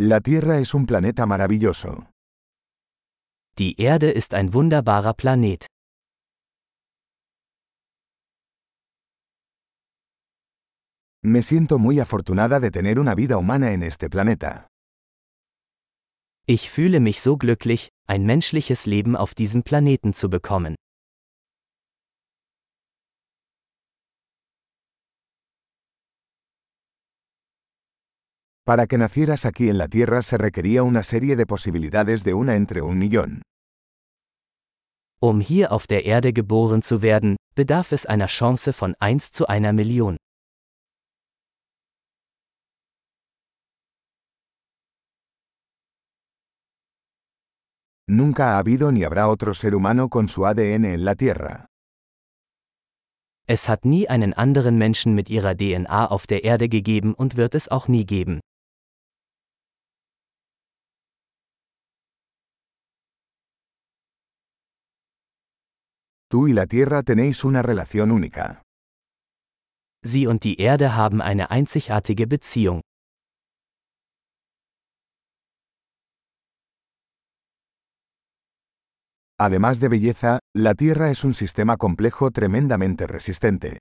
La Tierra es un planeta maravilloso. Die Erde ist ein wunderbarer Planet. Me siento muy afortunada de tener una vida humana en este planeta. Ich fühle mich so glücklich, ein menschliches Leben auf diesem Planeten zu bekommen. Para que nacieras aquí en la Tierra se requería una serie de posibilidades de una entre un millón. Um hier auf der Erde geboren zu werden, bedarf es einer Chance von 1 zu einer Million. Nunca ha habido ni habrá otro ser humano con su ADN en la Tierra. Es hat nie einen anderen Menschen mit ihrer DNA auf der Erde gegeben und wird es auch nie geben. Tú y la Tierra tenéis una relación única. Sie und die Erde haben eine einzigartige Beziehung. Además de belleza, la Tierra es un sistema complejo tremendamente resistente.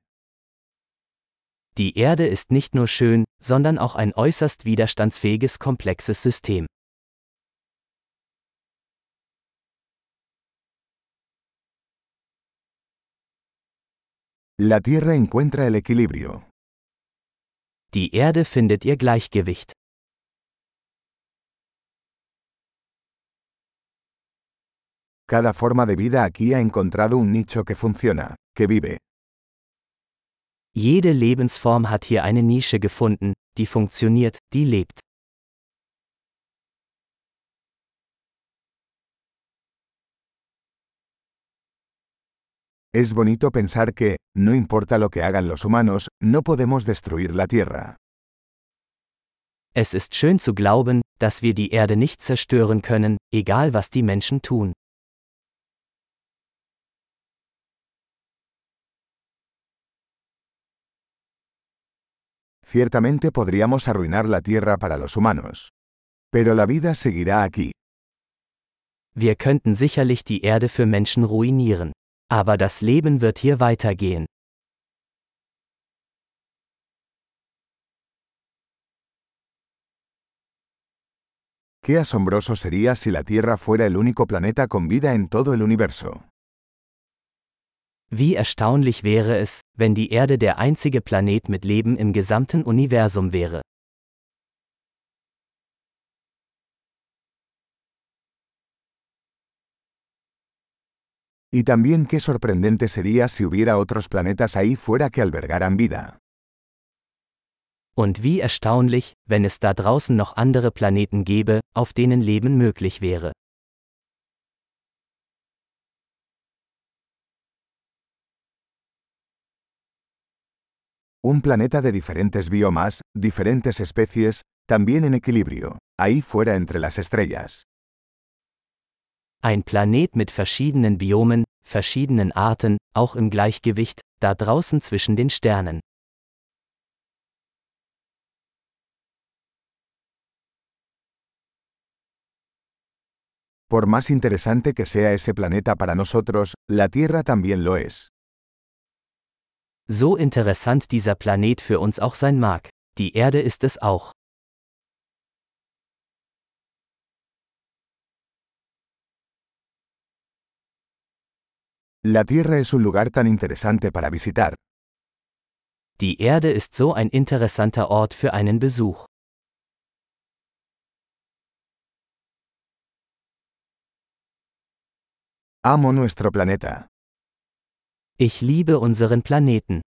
Die Erde ist nicht nur schön, sondern auch ein äußerst widerstandsfähiges komplexes System. La Tierra encuentra el equilibrio. Die Erde findet ihr Gleichgewicht. Cada forma de vida aquí ha encontrado un nicho que funciona, que vive. Jede Lebensform hat hier eine Nische gefunden, die funktioniert, die lebt. Es bonito pensar que, no importa lo que hagan los humanos, no podemos destruir la Tierra. Es ist schön zu glauben, dass wir die Erde nicht zerstören können, egal was die Menschen tun. Ciertamente podríamos arruinar la Tierra para los humanos. Pero la vida seguirá aquí. Wir könnten sicherlich die Erde für Menschen ruinieren. Aber das Leben wird hier weitergehen. Qué asombroso sería si la Tierra fuera el único planeta con vida en todo el universo. Wie erstaunlich wäre es, wenn die Erde der einzige Planet mit Leben im gesamten Universum wäre. Y también qué sorprendente sería si hubiera otros planetas ahí fuera que albergaran vida. Und wie erstaunlich, wenn es da draußen noch andere Planeten gäbe, auf denen Leben möglich wäre. Un planeta de diferentes biomas, diferentes especies, también en equilibrio, ahí fuera entre las estrellas. Ein Planet mit verschiedenen Biomen, verschiedenen Arten, auch im Gleichgewicht, da draußen zwischen den Sternen. Por más interesante que sea ese planeta para nosotros, la Tierra también lo es. So interessant dieser Planet für uns auch sein mag, die Erde ist es auch. La Tierra es un lugar tan interesante para visitar. Die Erde ist so ein interessanter Ort für einen Besuch. Amo nuestro planeta. Ich liebe unseren Planeten.